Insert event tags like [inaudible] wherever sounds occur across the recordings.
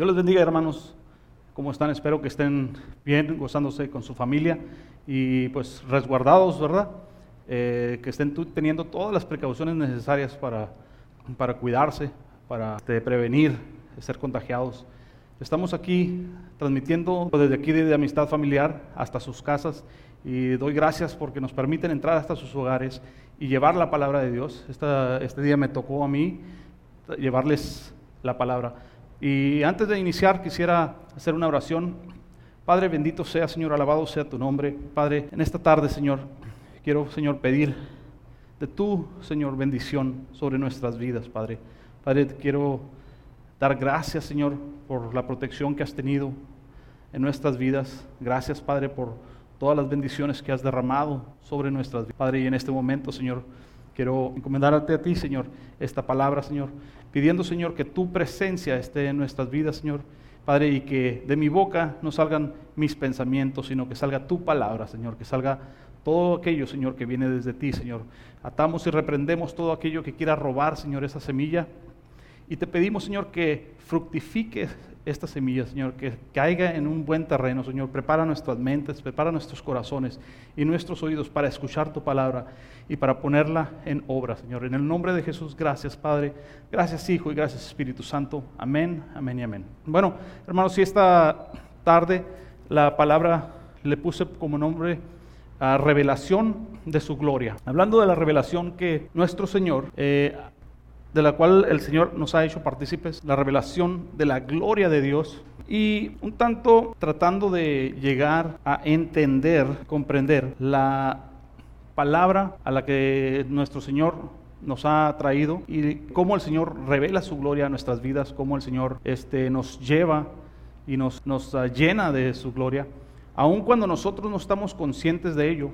Dios les bendiga, hermanos. ¿Cómo están? Espero que estén bien, gozándose con su familia y pues resguardados, ¿verdad? Eh, que estén teniendo todas las precauciones necesarias para, para cuidarse, para este, prevenir ser contagiados. Estamos aquí transmitiendo desde aquí de Amistad Familiar hasta sus casas y doy gracias porque nos permiten entrar hasta sus hogares y llevar la palabra de Dios. este día me tocó a mí llevarles la palabra. Y antes de iniciar quisiera hacer una oración. Padre, bendito sea, Señor, alabado sea tu nombre. Padre, en esta tarde, Señor, quiero, Señor, pedir de tu, Señor, bendición sobre nuestras vidas, Padre. Padre, quiero dar gracias, Señor, por la protección que has tenido en nuestras vidas. Gracias, Padre, por todas las bendiciones que has derramado sobre nuestras vidas. Padre, y en este momento, Señor, quiero encomendarte a ti, Señor, esta palabra, Señor, pidiendo, Señor, que tu presencia esté en nuestras vidas, Señor. Padre, y que de mi boca no salgan mis pensamientos, sino que salga tu palabra, Señor, que salga todo aquello, Señor, que viene desde ti, Señor. Atamos y reprendemos todo aquello que quiera robar, Señor, esa semilla. Y te pedimos, Señor, que fructifique esta semilla, Señor, que caiga en un buen terreno, Señor. Prepara nuestras mentes, prepara nuestros corazones y nuestros oídos para escuchar tu palabra y para ponerla en obra, Señor. En el nombre de Jesús, gracias, Padre. Gracias, Hijo, y gracias, Espíritu Santo. Amén, amén y amén. Bueno, hermanos, si esta tarde la palabra le puse como nombre a revelación de su gloria. Hablando de la revelación que nuestro Señor eh, de la cual el Señor nos ha hecho partícipes, la revelación de la gloria de Dios y un tanto tratando de llegar a entender, comprender la palabra a la que nuestro Señor nos ha traído y cómo el Señor revela su gloria a nuestras vidas, cómo el Señor este, nos lleva y nos, nos llena de su gloria, aun cuando nosotros no estamos conscientes de ello.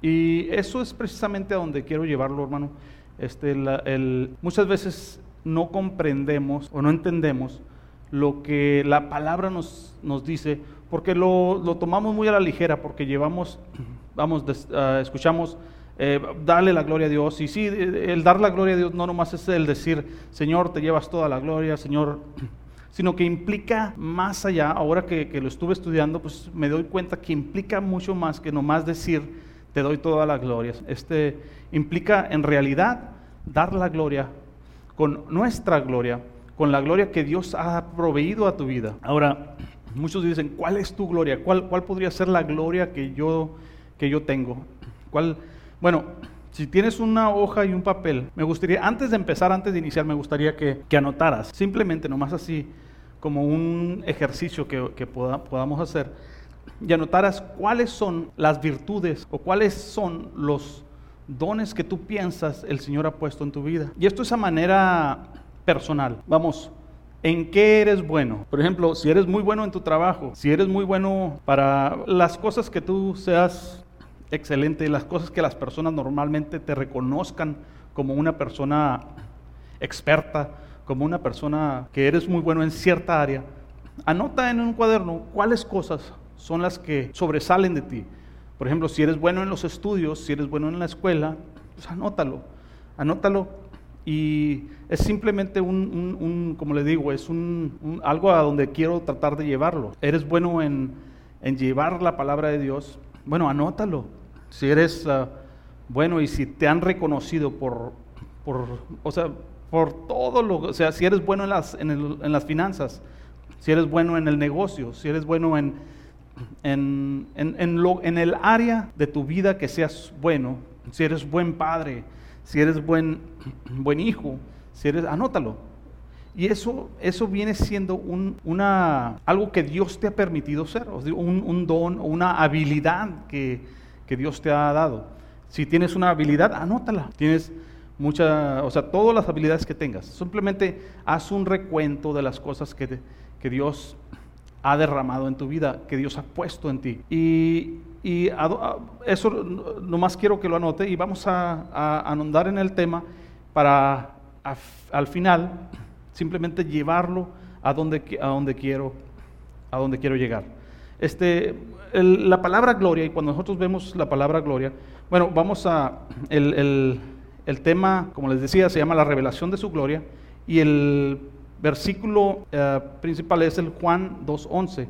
Y eso es precisamente a donde quiero llevarlo, hermano este, el, muchas veces no comprendemos o no entendemos lo que la palabra nos, nos dice, porque lo, lo, tomamos muy a la ligera, porque llevamos, [clears throat] vamos, ah, escuchamos, eh, darle la gloria a Dios. Y sí, el dar la gloria a Dios no nomás es el decir, Señor, te llevas toda la gloria, Señor, [clears throat] sino que implica más allá, ahora que, que lo estuve estudiando, pues me doy cuenta que implica mucho más que nomás decir, te doy toda la gloria. Este implica en realidad dar la gloria con nuestra gloria, con la gloria que Dios ha proveído a tu vida. Ahora, muchos dicen, ¿cuál es tu gloria? ¿Cuál, cuál podría ser la gloria que yo, que yo tengo? ¿Cuál? Bueno, si tienes una hoja y un papel, me gustaría, antes de empezar, antes de iniciar, me gustaría que, que anotaras, simplemente nomás así, como un ejercicio que, que podamos hacer y anotaras cuáles son las virtudes o cuáles son los dones que tú piensas el Señor ha puesto en tu vida. Y esto es a manera personal. Vamos, ¿En qué eres bueno? Por ejemplo, si eres muy bueno en tu trabajo, si eres muy bueno para las cosas que tú seas excelente, las cosas que las personas normalmente te reconozcan como una persona experta, como una persona que eres muy bueno en cierta área, anota en un cuaderno cuáles cosas son las que sobresalen de ti. Por ejemplo, si eres bueno en los estudios, si eres bueno en la escuela, pues anótalo, anótalo. Y es simplemente un, como le digo, es un, algo a donde quiero tratar de llevarlo. Eres bueno en, llevar la palabra de Dios, bueno, anótalo. Si eres ah, bueno y si te han reconocido por, por, o sea, por todo lo, o sea, si eres bueno en las, en las finanzas, si eres bueno en el negocio, si eres bueno en, en, en, lo, en el área de tu vida que seas bueno, si eres buen padre, si eres buen, [clears throat] buen hijo, si eres, anótalo. Y eso, eso viene siendo un, una, algo que Dios te ha permitido ser, un, un don o una habilidad que, que, Dios te ha dado. Si tienes una habilidad, anótala. Tienes mucha, o sea, todas las habilidades que tengas. Simplemente haz un recuento de las cosas que, que Dios ha derramado en tu vida, que Dios ha puesto en ti. Y, y eso nomás quiero que lo anote y vamos a, a anondar en el tema para al final simplemente llevarlo a donde, a donde, quiero, a donde quiero llegar. Este, la palabra gloria, y cuando nosotros vemos la palabra gloria, bueno, vamos a, el, el, el tema, como les decía, se llama la revelación de su gloria, y el versículo eh, principal es el Juan 2.11.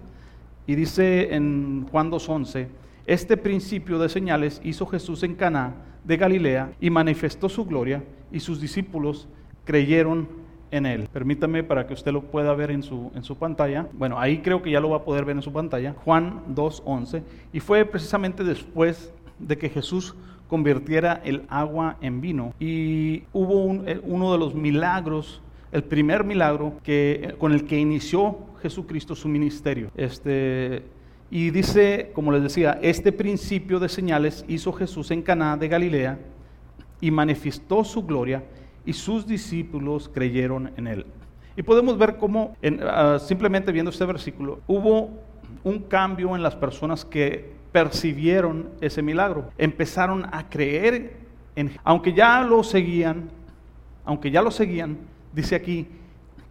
Y dice en Juan 2.11, este principio de señales hizo Jesús en Caná de Galilea y manifestó su gloria y sus discípulos creyeron en él. Permítame para que usted lo pueda ver en su, en su pantalla. Bueno, ahí creo que ya lo va a poder ver en su pantalla. Juan 2.11. Y fue precisamente después de que Jesús convirtiera el agua en vino. Y hubo eh, uno de los milagros, el primer milagro que, con el que inició Jesucristo su ministerio. Este, y dice, como les decía, este principio de señales hizo Jesús en Caná de Galilea y manifestó su gloria y sus discípulos creyeron en él. Y podemos ver cómo, ah, simplemente viendo este versículo, hubo un cambio en las personas que percibieron ese milagro. Empezaron a creer en, aunque ya lo seguían, aunque ya lo seguían, dice aquí,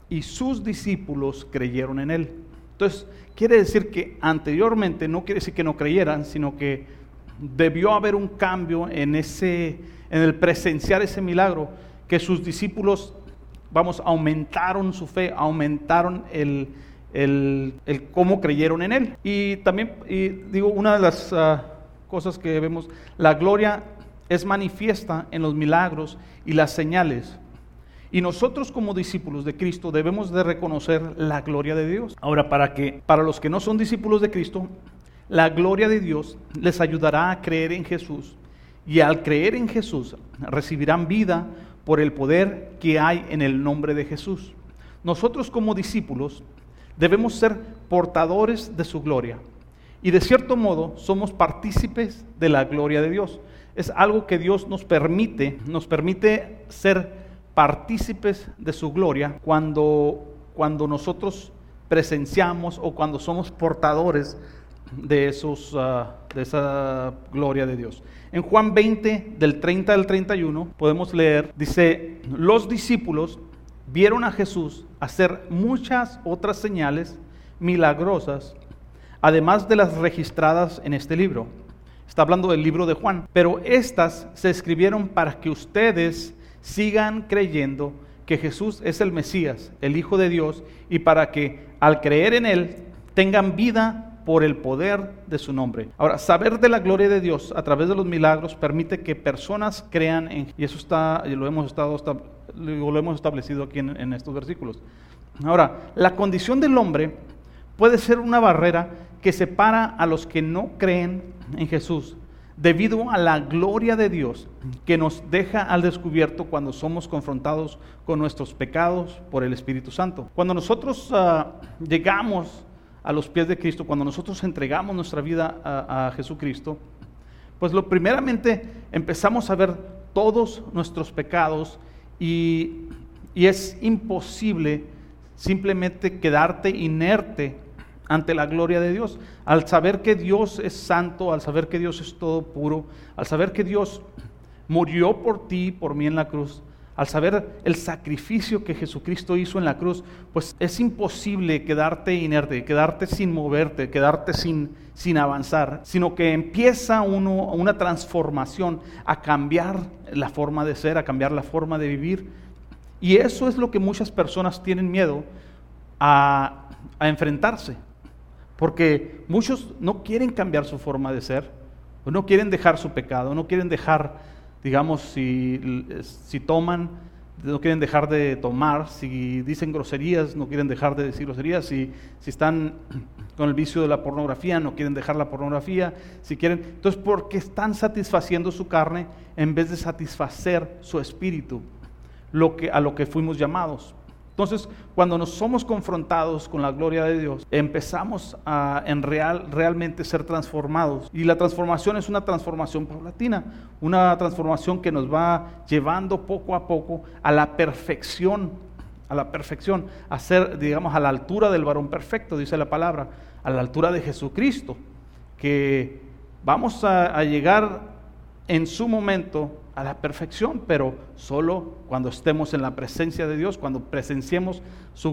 y sus discípulos creyeron en él. Entonces, quiere decir que anteriormente no quiere decir que no creyeran, sino que debió haber un cambio en ese en el presenciar ese milagro que sus discípulos, vamos, aumentaron su fe, aumentaron el, el, cómo creyeron en Él. Y también, digo, una de las ah, cosas que vemos, la gloria es manifiesta en los milagros y las señales. Y nosotros como discípulos de Cristo debemos de reconocer la gloria de Dios. Ahora, para que para los que no son discípulos de Cristo, la gloria de Dios les ayudará a creer en Jesús y al creer en Jesús recibirán vida por el poder que hay en el nombre de Jesús. Nosotros como discípulos debemos ser portadores de su gloria y de cierto modo somos partícipes de la gloria de Dios. Es algo que Dios nos permite, nos permite ser partícipes de su gloria cuando, cuando nosotros presenciamos o cuando somos portadores de, esos, ah, de esa gloria de Dios. En Juan 20, del 30 al 31, podemos leer, dice, los discípulos vieron a Jesús hacer muchas otras señales milagrosas, además de las registradas en este libro. Está hablando del libro de Juan, pero estas se escribieron para que ustedes sigan creyendo que Jesús es el Mesías, el Hijo de Dios, y para que al creer en Él tengan vida por el poder de su nombre. Ahora, saber de la gloria de Dios a través de los milagros permite que personas crean en, y eso está, lo hemos, estado, lo hemos establecido aquí en, en estos versículos. Ahora, la condición del hombre puede ser una barrera que separa a los que no creen en Jesús debido a la gloria de Dios que nos deja al descubierto cuando somos confrontados con nuestros pecados por el Espíritu Santo. Cuando nosotros uh, llegamos a los pies de Cristo, cuando nosotros entregamos nuestra vida a, Jesucristo, pues lo primeramente empezamos a ver todos nuestros pecados y, y es imposible simplemente quedarte inerte ante la gloria de Dios. Al saber que Dios es santo, al saber que Dios es todo puro, al saber que Dios murió por ti, por mí en la cruz, al saber el sacrificio que Jesucristo hizo en la cruz, pues es imposible quedarte inerte, quedarte sin moverte, quedarte sin, sin avanzar, sino que empieza uno una transformación a cambiar la forma de ser, a cambiar la forma de vivir. Y eso es lo que muchas personas tienen miedo a, a enfrentarse, porque muchos no quieren cambiar su forma de ser, no quieren dejar su pecado, no quieren dejar digamos, si, si toman, no quieren dejar de tomar, si dicen groserías, no quieren dejar de decir groserías, si, si están [clears throat] con el vicio de la pornografía, no quieren dejar la pornografía, si quieren, entonces porque están satisfaciendo su carne en vez de satisfacer su espíritu, lo que, a lo que fuimos llamados. Entonces, cuando nos somos confrontados con la gloria de Dios, empezamos a en real, realmente ser transformados. Y la transformación es una transformación paulatina, una transformación que nos va llevando poco a poco a la perfección, a la perfección, a ser, digamos, a la altura del varón perfecto, dice la palabra, a la altura de Jesucristo, que vamos a llegar en su momento a la perfección, pero solo cuando estemos en la presencia de Dios, cuando presenciemos su,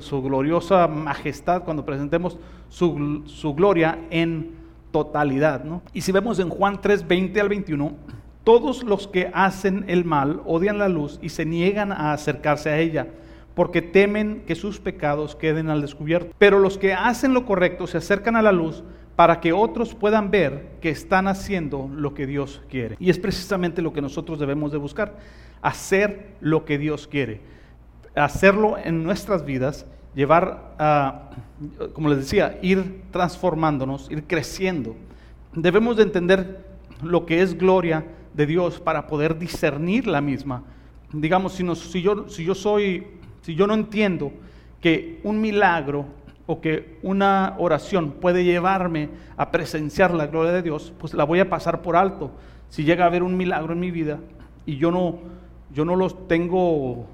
su gloriosa majestad, cuando presentemos su, su gloria en totalidad. ¿no? Y si vemos en Juan 3, 20 al 21, todos los que hacen el mal odian la luz y se niegan a acercarse a ella porque temen que sus pecados queden al descubierto. Pero los que hacen lo correcto se acercan a la luz para que otros puedan ver que están haciendo lo que Dios quiere. Y es precisamente lo que nosotros debemos de buscar, hacer lo que Dios quiere, hacerlo en nuestras vidas, llevar a, como les decía, ir transformándonos, ir creciendo. Debemos de entender lo que es gloria de Dios para poder discernir la misma. Digamos, si, si, yo, si yo soy, si yo no entiendo que un milagro o que una oración puede llevarme a presenciar la gloria de Dios, pues la voy a pasar por alto. Si llega a haber un milagro en mi vida y yo no, yo no los tengo,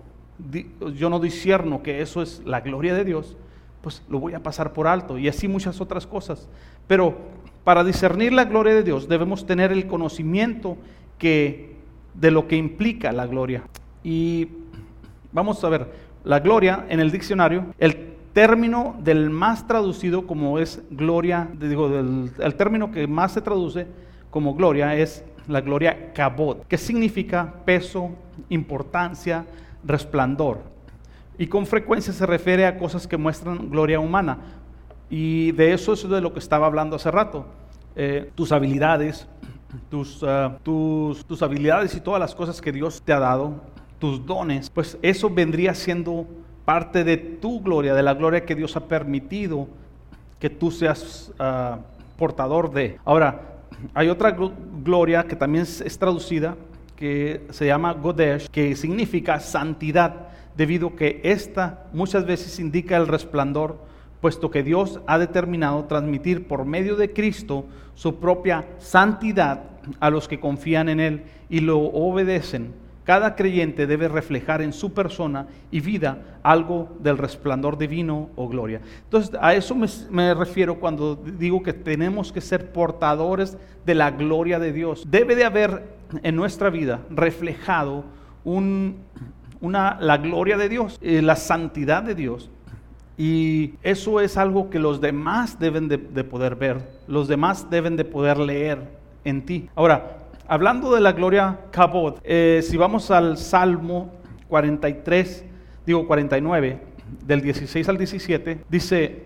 yo no discierno que eso es la gloria de Dios, pues lo voy a pasar por alto y así muchas otras cosas. Pero para discernir la gloria de Dios debemos tener el conocimiento que de lo que implica la gloria. Y vamos a ver, la gloria en el diccionario, el término del más traducido como es gloria, digo, el término que más se traduce como gloria es la gloria cabot, que significa peso, importancia, resplandor. Y con frecuencia se refiere a cosas que muestran gloria humana. Y de eso es de lo que estaba hablando hace rato. Eh, tus habilidades, tus, ah, tus, tus habilidades y todas las cosas que Dios te ha dado, tus dones, pues eso vendría siendo parte de tu gloria, de la gloria que Dios ha permitido que tú seas ah, portador de. Ahora, hay otra gloria que también es, traducida, que se llama Godesh, que significa santidad, debido que esta muchas veces indica el resplandor, puesto que Dios ha determinado transmitir por medio de Cristo su propia santidad a los que confían en Él y lo obedecen cada creyente debe reflejar en su persona y vida algo del resplandor divino o gloria. Entonces, a eso me, refiero cuando digo que tenemos que ser portadores de la gloria de Dios. Debe de haber en nuestra vida reflejado una, la gloria de Dios, eh, la santidad de Dios. Y eso es algo que los demás deben de, de poder ver, los demás deben de poder leer en ti. Ahora, hablando de la gloria Cabot, eh, si vamos al Salmo 43, digo 49, del 16 al 17, dice,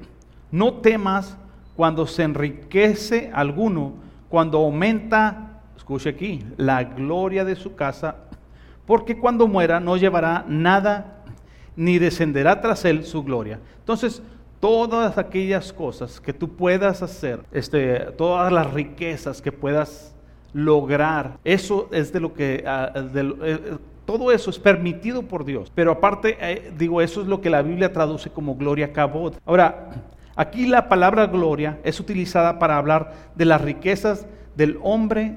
no temas cuando se enriquece alguno, cuando aumenta, escuche aquí, la gloria de su casa, porque cuando muera no llevará nada, ni descenderá tras él su gloria. Entonces, todas aquellas cosas que tú puedas hacer, este, todas las riquezas que puedas lograr. Eso es de lo que, ah, eh, todo eso es permitido por Dios. Pero aparte, eh, digo, eso es lo que la Biblia traduce como gloria cabot. Ahora, aquí la palabra gloria es utilizada para hablar de las riquezas del hombre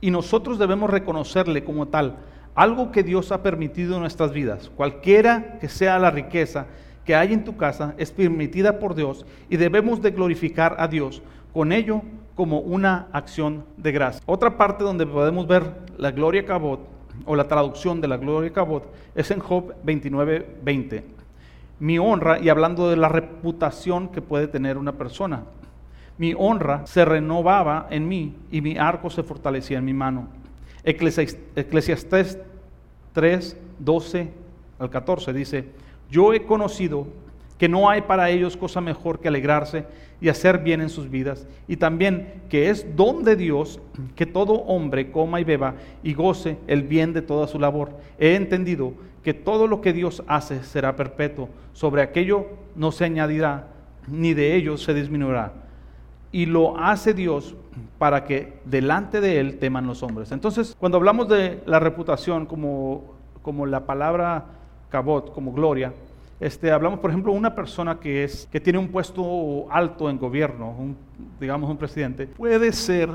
y nosotros debemos reconocerle como tal, algo que Dios ha permitido en nuestras vidas. Cualquiera que sea la riqueza que hay en tu casa es permitida por Dios y debemos de glorificar a Dios con ello como una acción de gracia. Otra parte donde podemos ver la gloria cabot o la traducción de la gloria cabot es en Job 29, 20. Mi honra, y hablando de la reputación que puede tener una persona, mi honra se renovaba en mí y mi arco se fortalecía en mi mano. Eclesiastés 3, 12 al 14 dice, yo he conocido que no hay para ellos cosa mejor que alegrarse y hacer bien en sus vidas, y también que es don de Dios que todo hombre coma y beba y goce el bien de toda su labor. He entendido que todo lo que Dios hace será perpetuo, sobre aquello no se añadirá, ni de ello se disminuirá. Y lo hace Dios para que delante de Él teman los hombres. Entonces, cuando hablamos de la reputación como, como la palabra cabot, como gloria, este, hablamos, por ejemplo, una persona que, es, que tiene un puesto alto en gobierno, digamos un presidente, puede ser,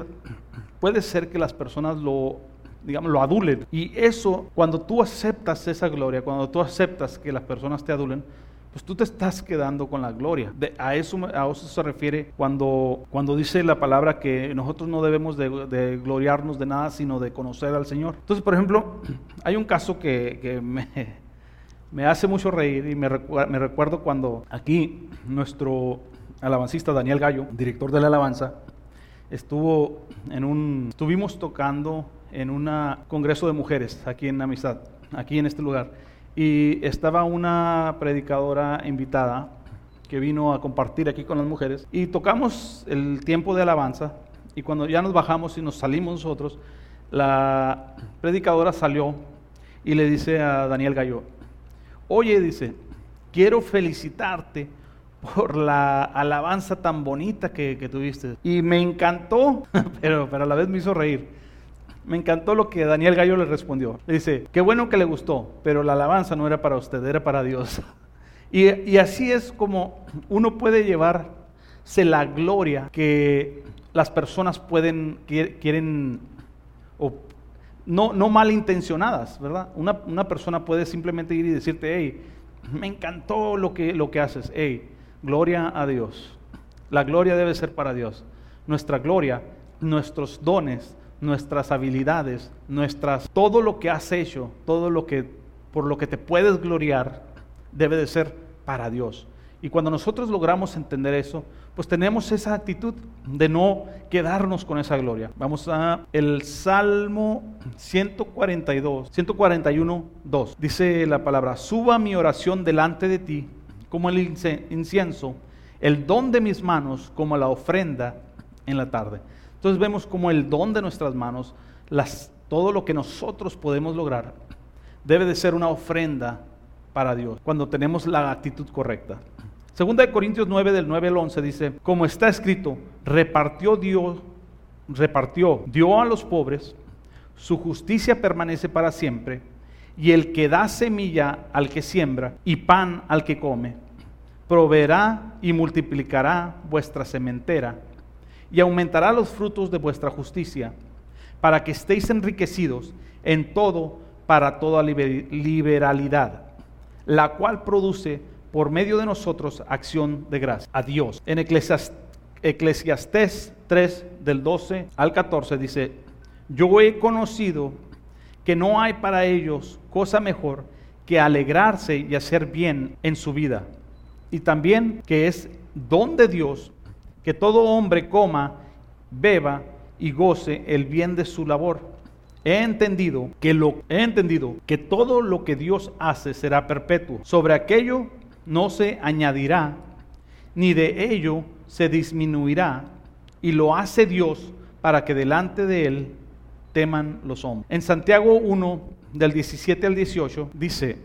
puede ser que las personas lo, digamos, lo adulen. Y eso, cuando tú aceptas esa gloria, cuando tú aceptas que las personas te adulen, pues tú te estás quedando con la gloria. a, eso, a eso se refiere cuando, cuando dice la palabra que nosotros no debemos de, de, gloriarnos de nada, sino de conocer al Señor. Entonces, por ejemplo, [clears throat] hay un caso que, que me, me hace mucho reír y me, recuerdo cuando aquí nuestro alabancista Daniel Gallo, director de la alabanza, estuvo en un, estuvimos tocando en un congreso de mujeres aquí en Amistad, aquí en este lugar. y estaba una predicadora invitada que vino a compartir aquí con las mujeres y tocamos el tiempo de alabanza y cuando ya nos bajamos y nos salimos nosotros, la predicadora salió y le dice a Daniel Gallo, oye, dice, quiero felicitarte por la alabanza tan bonita que, tuviste. Y me encantó, [laughs] pero, pero a la vez me hizo reír. Me encantó lo que Daniel Gallo le respondió. Le dice, qué bueno que le gustó, pero la alabanza no era para usted, era para Dios. [laughs] Y, así es como uno puede llevarse la gloria que las personas pueden, quieren, o no, no malintencionadas, ¿verdad? Una, una, persona puede simplemente ir y decirte, hey, me encantó lo que, lo que haces, hey, gloria a Dios. La gloria debe ser para Dios. Nuestra gloria, nuestros dones, nuestras habilidades, nuestras, todo lo que has hecho, todo lo que, por lo que te puedes gloriar, debe de ser para Dios. Y cuando nosotros logramos entender eso, pues tenemos esa actitud de no quedarnos con esa gloria. Vamos a el Salmo 142, 141, 2. Dice la palabra, suba mi oración delante de ti como el incienso, el don de mis manos como la ofrenda en la tarde. Entonces vemos como el don de nuestras manos, las, todo lo que nosotros podemos lograr, debe de ser una ofrenda para Dios, cuando tenemos la actitud correcta. Segunda de Corintios 9 del 9 al 11 dice, como está escrito, repartió Dios, repartió, dio a los pobres, su justicia permanece para siempre, y el que da semilla al que siembra y pan al que come, proveerá y multiplicará vuestra sementera y aumentará los frutos de vuestra justicia, para que estéis enriquecidos en todo para toda liberalidad la cual produce por medio de nosotros acción de gracia a Dios. En Eclesiastés 3 del 12 al 14 dice, yo he conocido que no hay para ellos cosa mejor que alegrarse y hacer bien en su vida. Y también que es don de Dios que todo hombre coma, beba y goce el bien de su labor He entendido que lo he entendido que todo lo que Dios hace será perpetuo. Sobre aquello no se añadirá ni de ello se disminuirá y lo hace Dios para que delante de él teman los hombres. En Santiago 1 del 17 al 18 dice,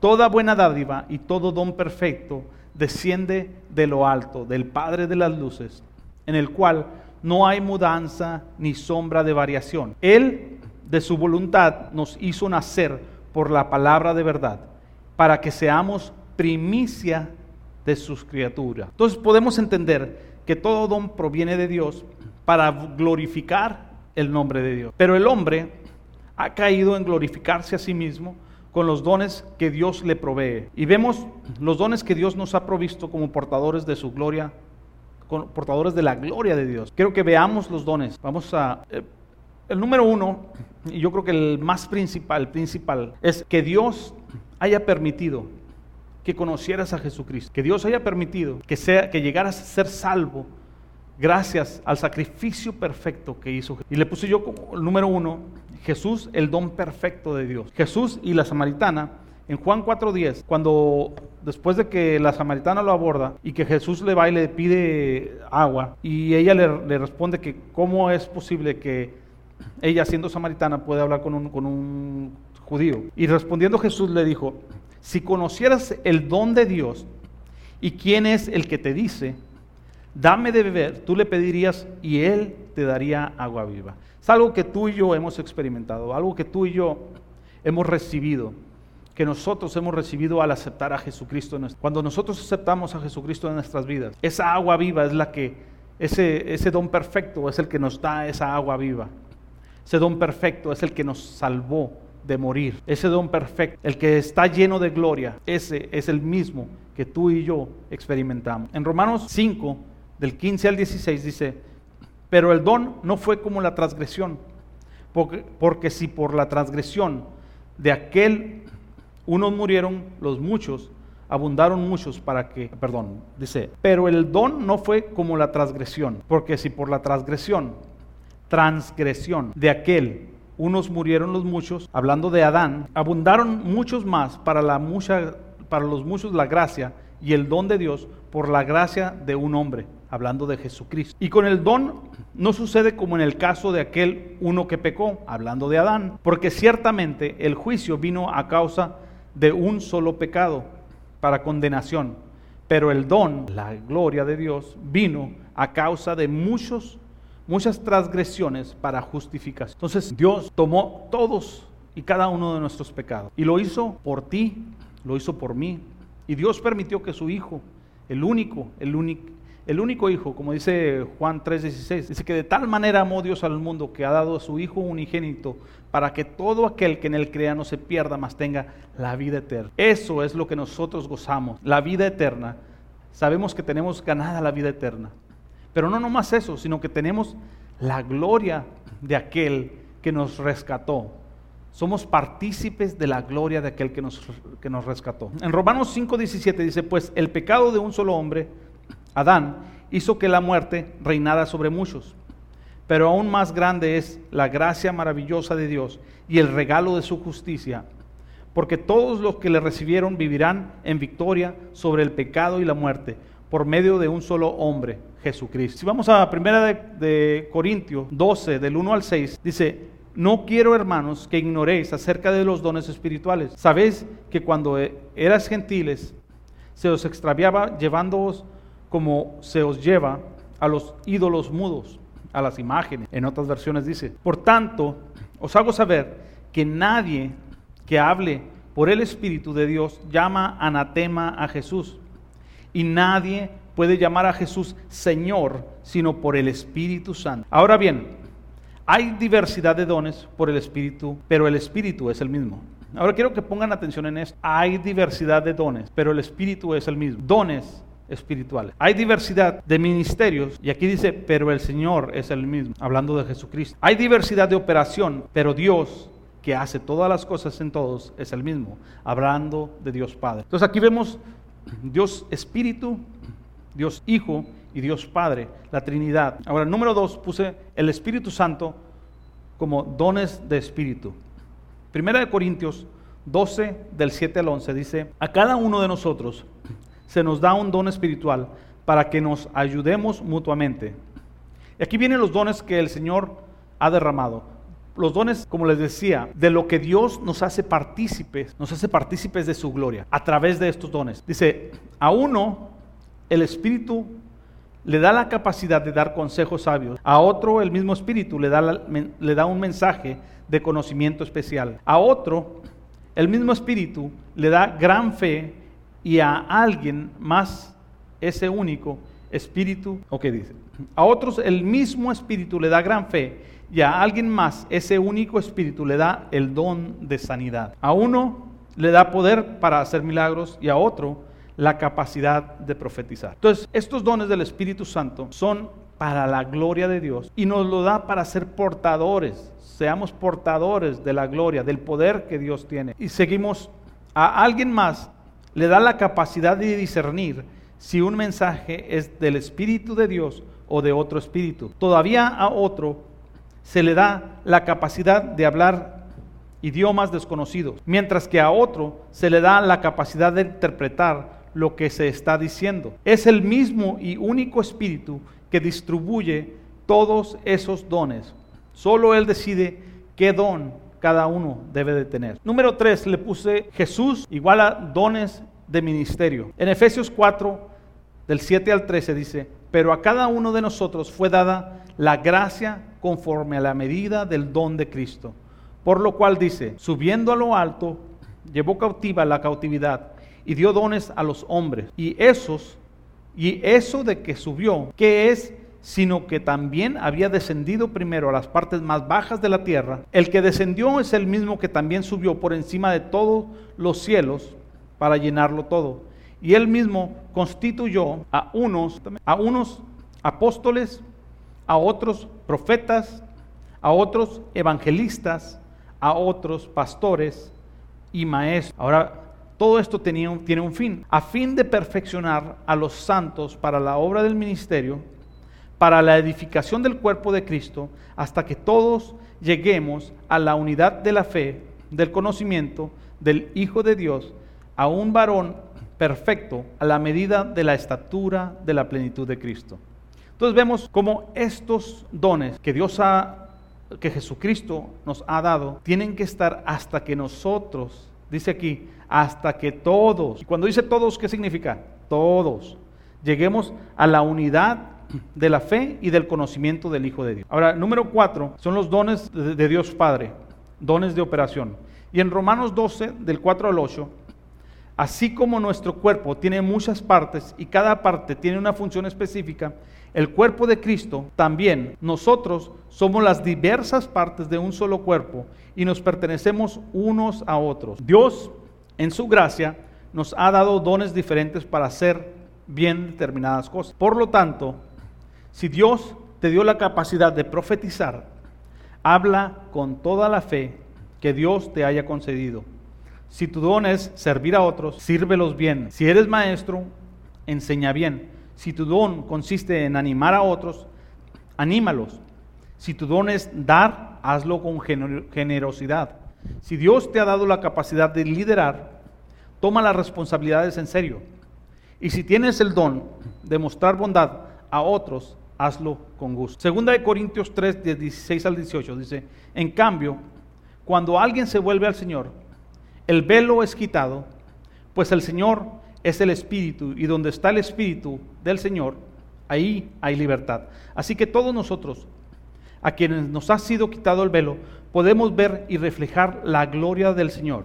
toda buena dádiva y todo don perfecto desciende de lo alto, del Padre de las luces, en el cual no hay mudanza ni sombra de variación. Él de su voluntad nos hizo nacer por la palabra de verdad, para que seamos primicia de sus criaturas. Entonces podemos entender que todo don proviene de Dios para glorificar el nombre de Dios. Pero el hombre ha caído en glorificarse a sí mismo con los dones que Dios le provee. Y vemos los dones que Dios nos ha provisto como portadores de su gloria portadores de la gloria de Dios. Quiero que veamos los dones. Vamos a... Eh, el número uno, y yo creo que el más principal, principal, es que Dios haya permitido que conocieras a Jesucristo, que Dios haya permitido que, sea, que llegaras a ser salvo gracias al sacrificio perfecto que hizo. Y le puse yo como número uno, Jesús, el don perfecto de Dios. Jesús y la samaritana en Juan 4:10, cuando después de que la samaritana lo aborda y que Jesús le va y le pide agua y ella le, responde que cómo es posible que ella siendo samaritana puede hablar con un, con un judío. Y respondiendo Jesús le dijo, si conocieras el don de Dios y quién es el que te dice, dame de beber, tú le pedirías y él te daría agua viva. Es algo que tú y yo hemos experimentado, algo que tú y yo hemos recibido que nosotros hemos recibido al aceptar a Jesucristo. Cuando nosotros aceptamos a Jesucristo en nuestras vidas, esa agua viva es la que, ese, ese don perfecto es el que nos da esa agua viva. Ese don perfecto es el que nos salvó de morir. Ese don perfecto, el que está lleno de gloria, ese es el mismo que tú y yo experimentamos. En Romanos 5, del 15 al 16 dice, pero el don no fue como la transgresión, porque, porque si por la transgresión de aquel unos murieron, los muchos, abundaron muchos para que, perdón, dice, pero el don no fue como la transgresión, porque si por la transgresión, transgresión de aquel unos murieron los muchos, hablando de Adán, abundaron muchos más para, la mucha, para los muchos la gracia y el don de Dios por la gracia de un hombre, hablando de Jesucristo. Y con el don no sucede como en el caso de aquel uno que pecó, hablando de Adán, porque ciertamente el juicio vino a causa de un solo pecado para condenación, pero el don, la gloria de Dios, vino a causa de muchos muchas transgresiones para justificación. Entonces Dios tomó todos y cada uno de nuestros pecados y lo hizo por ti, lo hizo por mí. Y Dios permitió que su Hijo, el único, el único, el único Hijo, como dice Juan 3:16, dice que de tal manera amó Dios al mundo que ha dado a su Hijo unigénito para que todo aquel que en él crea no se pierda, mas tenga la vida eterna. Eso es lo que nosotros gozamos, la vida eterna. Sabemos que tenemos ganada la vida eterna. Pero no nomás eso, sino que tenemos la gloria de aquel que nos rescató. Somos partícipes de la gloria de aquel que nos, que nos rescató. En Romanos 5:17 dice, pues el pecado de un solo hombre, Adán, hizo que la muerte reinara sobre muchos. Pero aún más grande es la gracia maravillosa de Dios y el regalo de su justicia, porque todos los que le recibieron vivirán en victoria sobre el pecado y la muerte por medio de un solo hombre, Jesucristo. Si vamos a primera de, Corintios 12, del 1 al 6, dice, no quiero, hermanos, que ignoréis acerca de los dones espirituales. Sabéis que cuando eras gentiles, se os extraviaba llevándoos como se os lleva a los ídolos mudos, a las imágenes. En otras versiones dice, por tanto, os hago saber que nadie que hable por el Espíritu de Dios llama anatema a Jesús y nadie puede llamar a Jesús Señor sino por el Espíritu Santo. Ahora bien, hay diversidad de dones por el Espíritu, pero el Espíritu es el mismo. Ahora quiero que pongan atención en esto. Hay diversidad de dones, pero el Espíritu es el mismo. Dones espirituales. Hay diversidad de ministerios y aquí dice, pero el Señor es el mismo, hablando de Jesucristo. Hay diversidad de operación, pero Dios que hace todas las cosas en todos es el mismo, hablando de Dios Padre. Entonces aquí vemos Dios Espíritu, Dios Hijo y Dios Padre, la Trinidad. Ahora, número dos, puse el Espíritu Santo como dones de Espíritu. Primera de Corintios 12, del 7 al 11, dice, a cada uno de nosotros se nos da un don espiritual para que nos ayudemos mutuamente. Y aquí vienen los dones que el Señor ha derramado los dones, como les decía, de lo que Dios nos hace partícipes, nos hace partícipes de su gloria a través de estos dones. Dice, a uno el Espíritu le da la capacidad de dar consejos sabios, a otro el mismo Espíritu le da, le da un mensaje de conocimiento especial, a otro el mismo Espíritu le da gran fe y a alguien más ese único Espíritu, o qué dice, a otros el mismo Espíritu le da gran fe y a alguien más ese único espíritu le da el don de sanidad. A uno le da poder para hacer milagros y a otro la capacidad de profetizar. Entonces, estos dones del Espíritu Santo son para la gloria de Dios y nos lo da para ser portadores, seamos portadores de la gloria, del poder que Dios tiene. Y seguimos, a alguien más le da la capacidad de discernir si un mensaje es del Espíritu de Dios o de otro espíritu. Todavía a otro se le da la capacidad de hablar idiomas desconocidos, mientras que a otro se le da la capacidad de interpretar lo que se está diciendo. Es el mismo y único espíritu que distribuye todos esos dones. Solo Él decide qué don cada uno debe de tener. Número 3, le puse Jesús igual a dones de ministerio. En Efesios 4, del 7 al 13 dice, pero a cada uno de nosotros fue dada la gracia conforme a la medida del don de Cristo. Por lo cual dice, subiendo a lo alto, llevó cautiva la cautividad y dio dones a los hombres. Y esos, y eso de que subió, ¿qué es? Sino que también había descendido primero a las partes más bajas de la tierra. El que descendió es el mismo que también subió por encima de todos los cielos para llenarlo todo. Y él mismo constituyó a unos, a unos apóstoles, a otros profetas, a otros evangelistas, a otros pastores y maestros. Ahora, todo esto tiene un fin, a fin de perfeccionar a los santos para la obra del ministerio, para la edificación del cuerpo de Cristo, hasta que todos lleguemos a la unidad de la fe, del conocimiento del Hijo de Dios, a un varón perfecto, a la medida de la estatura de la plenitud de Cristo. Entonces vemos cómo estos dones que Dios ha, que Jesucristo nos ha dado, tienen que estar hasta que nosotros, dice aquí, hasta que todos, y cuando dice todos, ¿qué significa? Todos, lleguemos a la unidad de la fe y del conocimiento del Hijo de Dios. Ahora, número cuatro, son los dones de Dios Padre, dones de operación. Y en Romanos 12, del 4 al 8, así como nuestro cuerpo tiene muchas partes y cada parte tiene una función específica, el cuerpo de Cristo, también nosotros somos las diversas partes de un solo cuerpo y nos pertenecemos unos a otros. Dios, en su gracia, nos ha dado dones diferentes para hacer bien determinadas cosas. Por lo tanto, si Dios te dio la capacidad de profetizar, habla con toda la fe que Dios te haya concedido. Si tu don es servir a otros, sírvelos bien. Si eres maestro, enseña bien. Si tu don consiste en animar a otros, anímalos. Si tu don es dar, hazlo con generosidad. Si Dios te ha dado la capacidad de liderar, toma las responsabilidades en serio. Y si tienes el don de mostrar bondad a otros, hazlo con gusto. Segunda de Corintios 3, 16 al 18 dice, en cambio, cuando alguien se vuelve al Señor, el velo es quitado, pues el Señor es el Espíritu, y donde está el Espíritu del Señor, ahí hay libertad. Así que todos nosotros, a quienes nos ha sido quitado el velo, podemos ver y reflejar la gloria del Señor.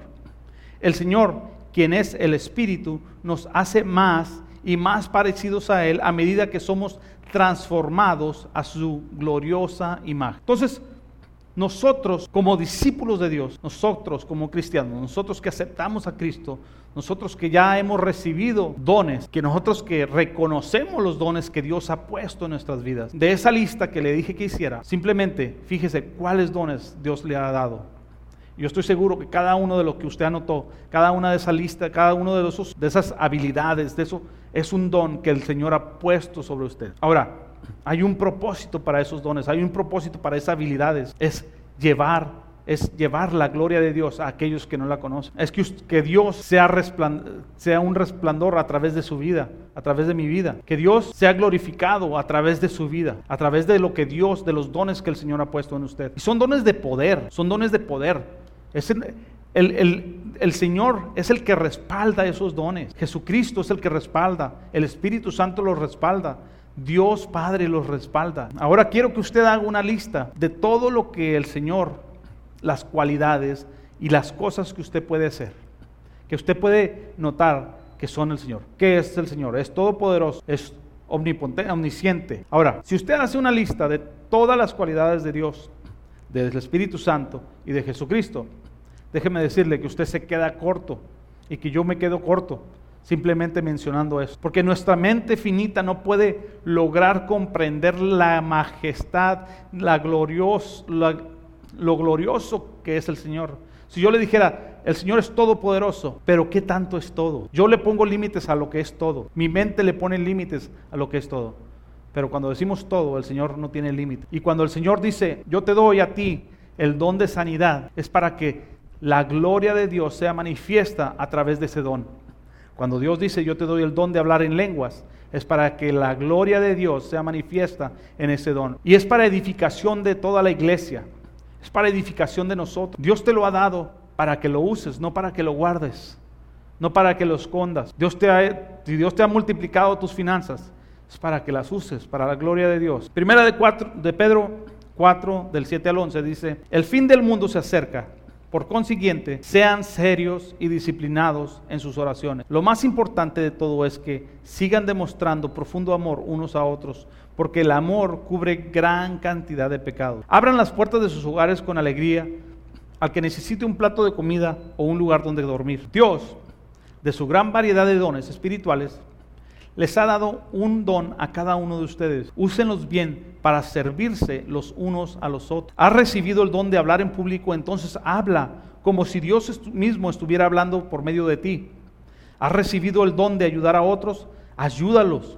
El Señor, quien es el Espíritu, nos hace más y más parecidos a Él a medida que somos transformados a su gloriosa imagen. Entonces, nosotros como discípulos de Dios, nosotros como cristianos, nosotros que aceptamos a Cristo, nosotros que ya hemos recibido dones, que nosotros que reconocemos los dones que Dios ha puesto en nuestras vidas, de esa lista que le dije que hiciera, simplemente fíjese cuáles dones Dios le ha dado. Yo estoy seguro que cada uno de los que usted anotó, cada una de esa lista, cada uno de, esos, de esas habilidades, de eso, es un don que el Señor ha puesto sobre usted. Ahora, hay un propósito para esos dones, hay un propósito para esas habilidades. Es llevar es llevar la gloria de Dios a aquellos que no la conocen. Es que, Dios sea, un resplandor a través de su vida, a través de mi vida. Que Dios sea glorificado a través de su vida, a través de lo que Dios, de los dones que el Señor ha puesto en usted. Y son dones de poder, son dones de poder. El, el, Señor es el que respalda esos dones. Jesucristo es el que respalda. El Espíritu Santo los respalda. Dios Padre los respalda. Ahora quiero que usted haga una lista de todo lo que el Señor, las cualidades y las cosas que usted puede hacer. Que usted puede notar que son el Señor. ¿Qué es el Señor? Es todopoderoso, es omnipotente, omnisciente. Ahora, si usted hace una lista de todas las cualidades de Dios, del Espíritu Santo y de Jesucristo, déjeme decirle que usted se queda corto y que yo me quedo corto simplemente mencionando eso. Porque nuestra mente finita no puede lograr comprender la majestad, la glorios, lo glorioso que es el Señor. Si yo le dijera, el Señor es todopoderoso, pero ¿qué tanto es todo? Yo le pongo límites a lo que es todo. Mi mente le pone límites a lo que es todo. Pero cuando decimos todo, el Señor no tiene límite. Y cuando el Señor dice, yo te doy a ti el don de sanidad, es para que la gloria de Dios sea manifiesta a través de ese don. Cuando Dios dice, yo te doy el don de hablar en lenguas, es para que la gloria de Dios sea manifiesta en ese don. Y es para edificación de toda la iglesia. Es para edificación de nosotros. Dios te lo ha dado para que lo uses, no para que lo guardes, no para que lo escondas. Dios te ha, Dios te ha multiplicado tus finanzas, es para que las uses, para la gloria de Dios. Primera de, cuatro, de Pedro 4, del 7 al 11, dice, el fin del mundo se acerca. Por consiguiente, sean serios y disciplinados en sus oraciones. Lo más importante de todo es que sigan demostrando profundo amor unos a otros, porque el amor cubre gran cantidad de pecados. Abran las puertas de sus hogares con alegría al que necesite un plato de comida o un lugar donde dormir. Dios, de su gran variedad de dones espirituales, les ha dado un don a cada uno de ustedes. Úsenlos bien para servirse los unos a los otros. Has recibido el don de hablar en público, entonces habla como si Dios mismo estuviera hablando por medio de ti. Has recibido el don de ayudar a otros, ayúdalos.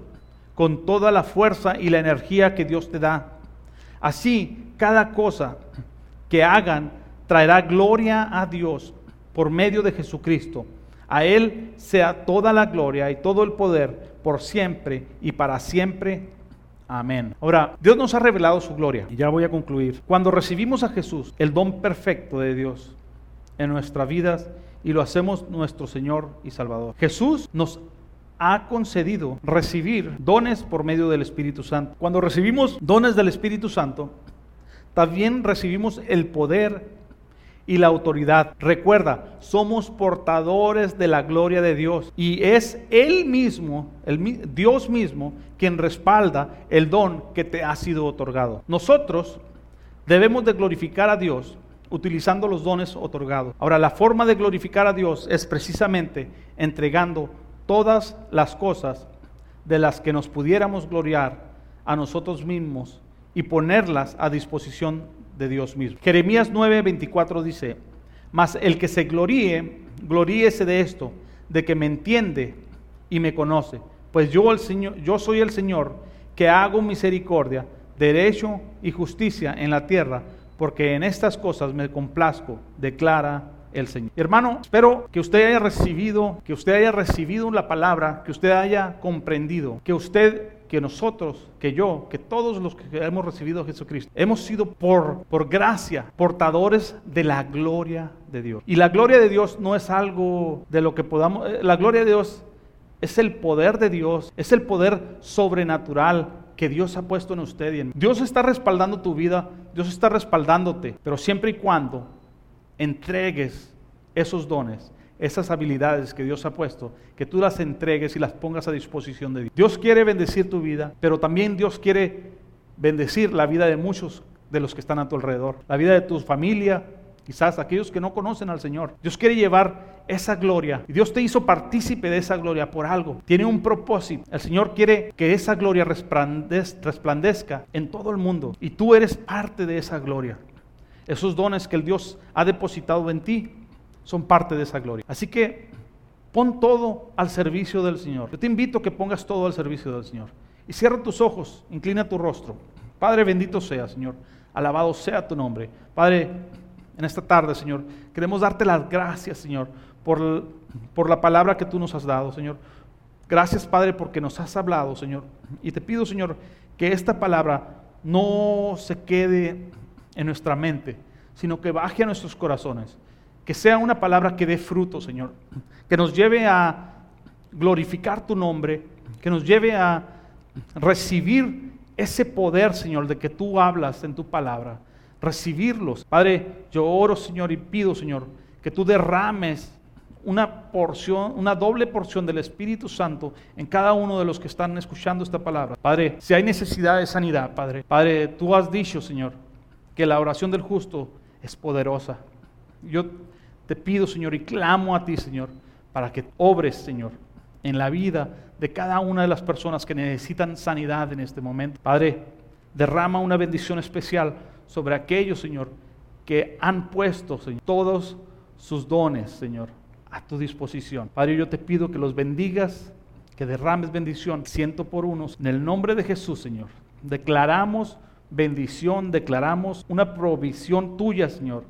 con toda la fuerza y la energía que Dios te da. Así, cada cosa que hagan traerá gloria a Dios por medio de Jesucristo. A Él sea toda la gloria y todo el poder por siempre y para siempre. Amén. Ahora, Dios nos ha revelado su gloria. Y ya voy a concluir. Cuando recibimos a Jesús, el don perfecto de Dios en nuestras vidas, y lo hacemos nuestro Señor y Salvador. Jesús nos ha concedido recibir dones por medio del Espíritu Santo. Cuando recibimos dones del Espíritu Santo, también recibimos el poder y la autoridad. Recuerda, somos portadores de la gloria de Dios y es Él mismo, el, Dios mismo, quien respalda el don que te ha sido otorgado. Nosotros debemos de glorificar a Dios utilizando los dones otorgados. Ahora, la forma de glorificar a Dios es precisamente entregando todas las cosas de las que nos pudiéramos gloriar a nosotros mismos y ponerlas a disposición de Dios mismo. Jeremías 9:24 dice, mas el que se gloríe, gloríese de esto, de que me entiende y me conoce, pues yo, el Señor, yo soy el Señor que hago misericordia, derecho y justicia en la tierra porque en estas cosas me complazco, declara el Señor. Hermano, espero que usted haya recibido, que usted haya recibido la palabra, que usted haya comprendido, que usted, que nosotros, que yo, que todos los que hemos recibido a Jesucristo, hemos sido por, por gracia portadores de la gloria de Dios. Y la gloria de Dios no es algo de lo que podamos, eh, la gloria de Dios es el poder de Dios, es el poder sobrenatural que Dios ha puesto en usted. Y en... Dios está respaldando tu vida, Dios está respaldándote, pero siempre y cuando entregues esos dones, esas habilidades que Dios ha puesto, que tú las entregues y las pongas a disposición de Dios. Dios quiere bendecir tu vida, pero también Dios quiere bendecir la vida de muchos de los que están a tu alrededor, la vida de tu familia, quizás aquellos que no conocen al Señor. Dios quiere llevar esa gloria. Y Dios te hizo partícipe de esa gloria por algo. Tiene un propósito. El Señor quiere que esa gloria resplandezca en todo el mundo. Y tú eres parte de esa gloria. Esos dones que el Dios ha depositado en ti son parte de esa gloria. Así que pon todo al servicio del Señor. Yo te invito a que pongas todo al servicio del Señor. Y cierra tus ojos, inclina tu rostro. Padre bendito sea, Señor. Alabado sea tu nombre. Padre, en esta tarde, Señor, queremos darte las gracias, Señor, por, por la palabra que tú nos has dado, Señor. Gracias, Padre, porque nos has hablado, Señor. Y te pido, Señor, que esta palabra no se quede en nuestra mente, sino que baje a nuestros corazones. Que sea una palabra que dé fruto, Señor. Que nos lleve a glorificar tu nombre, que nos lleve a recibir ese poder, Señor, de que tú hablas en tu palabra. Recibirlos. Padre, yo oro, Señor, y pido, Señor, que tú derrames una porción, una doble porción del Espíritu Santo en cada uno de los que están escuchando esta palabra. Padre, si hay necesidad de sanidad, Padre, Padre, tú has dicho, Señor, que la oración del justo es poderosa. Yo te pido, Señor, y clamo a ti, Señor, para que obres, Señor, en la vida de cada una de las personas que necesitan sanidad en este momento. Padre, derrama una bendición especial sobre aquellos, Señor, que han puesto, todos sus dones, Señor, a tu disposición. Padre, yo te pido que los bendigas, que derrames bendición ciento por unos. En el nombre de Jesús, Señor, declaramos bendición, declaramos una provisión tuya, Señor,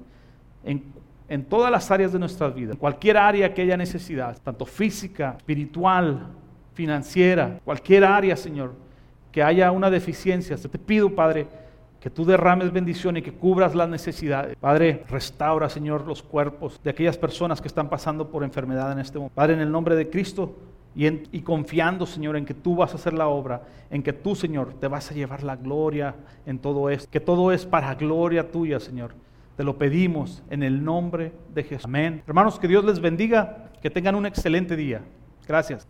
en, en todas las áreas de nuestra vida, en cualquier área que haya necesidad, tanto física, espiritual, financiera, cualquier área, Señor, que haya una deficiencia. Te pido, Padre, que tú derrames bendición y que cubras las necesidades. Padre, restaura, Señor, los cuerpos de aquellas personas que están pasando por enfermedad en este momento. Padre, en el nombre de Cristo y, y, confiando, Señor, en que tú vas a hacer la obra, en que tú, Señor, te vas a llevar la gloria en todo esto, que todo es para gloria tuya, Señor. Te lo pedimos en el nombre de Jesús. Amén. Hermanos, que Dios les bendiga, que tengan un excelente día. Gracias.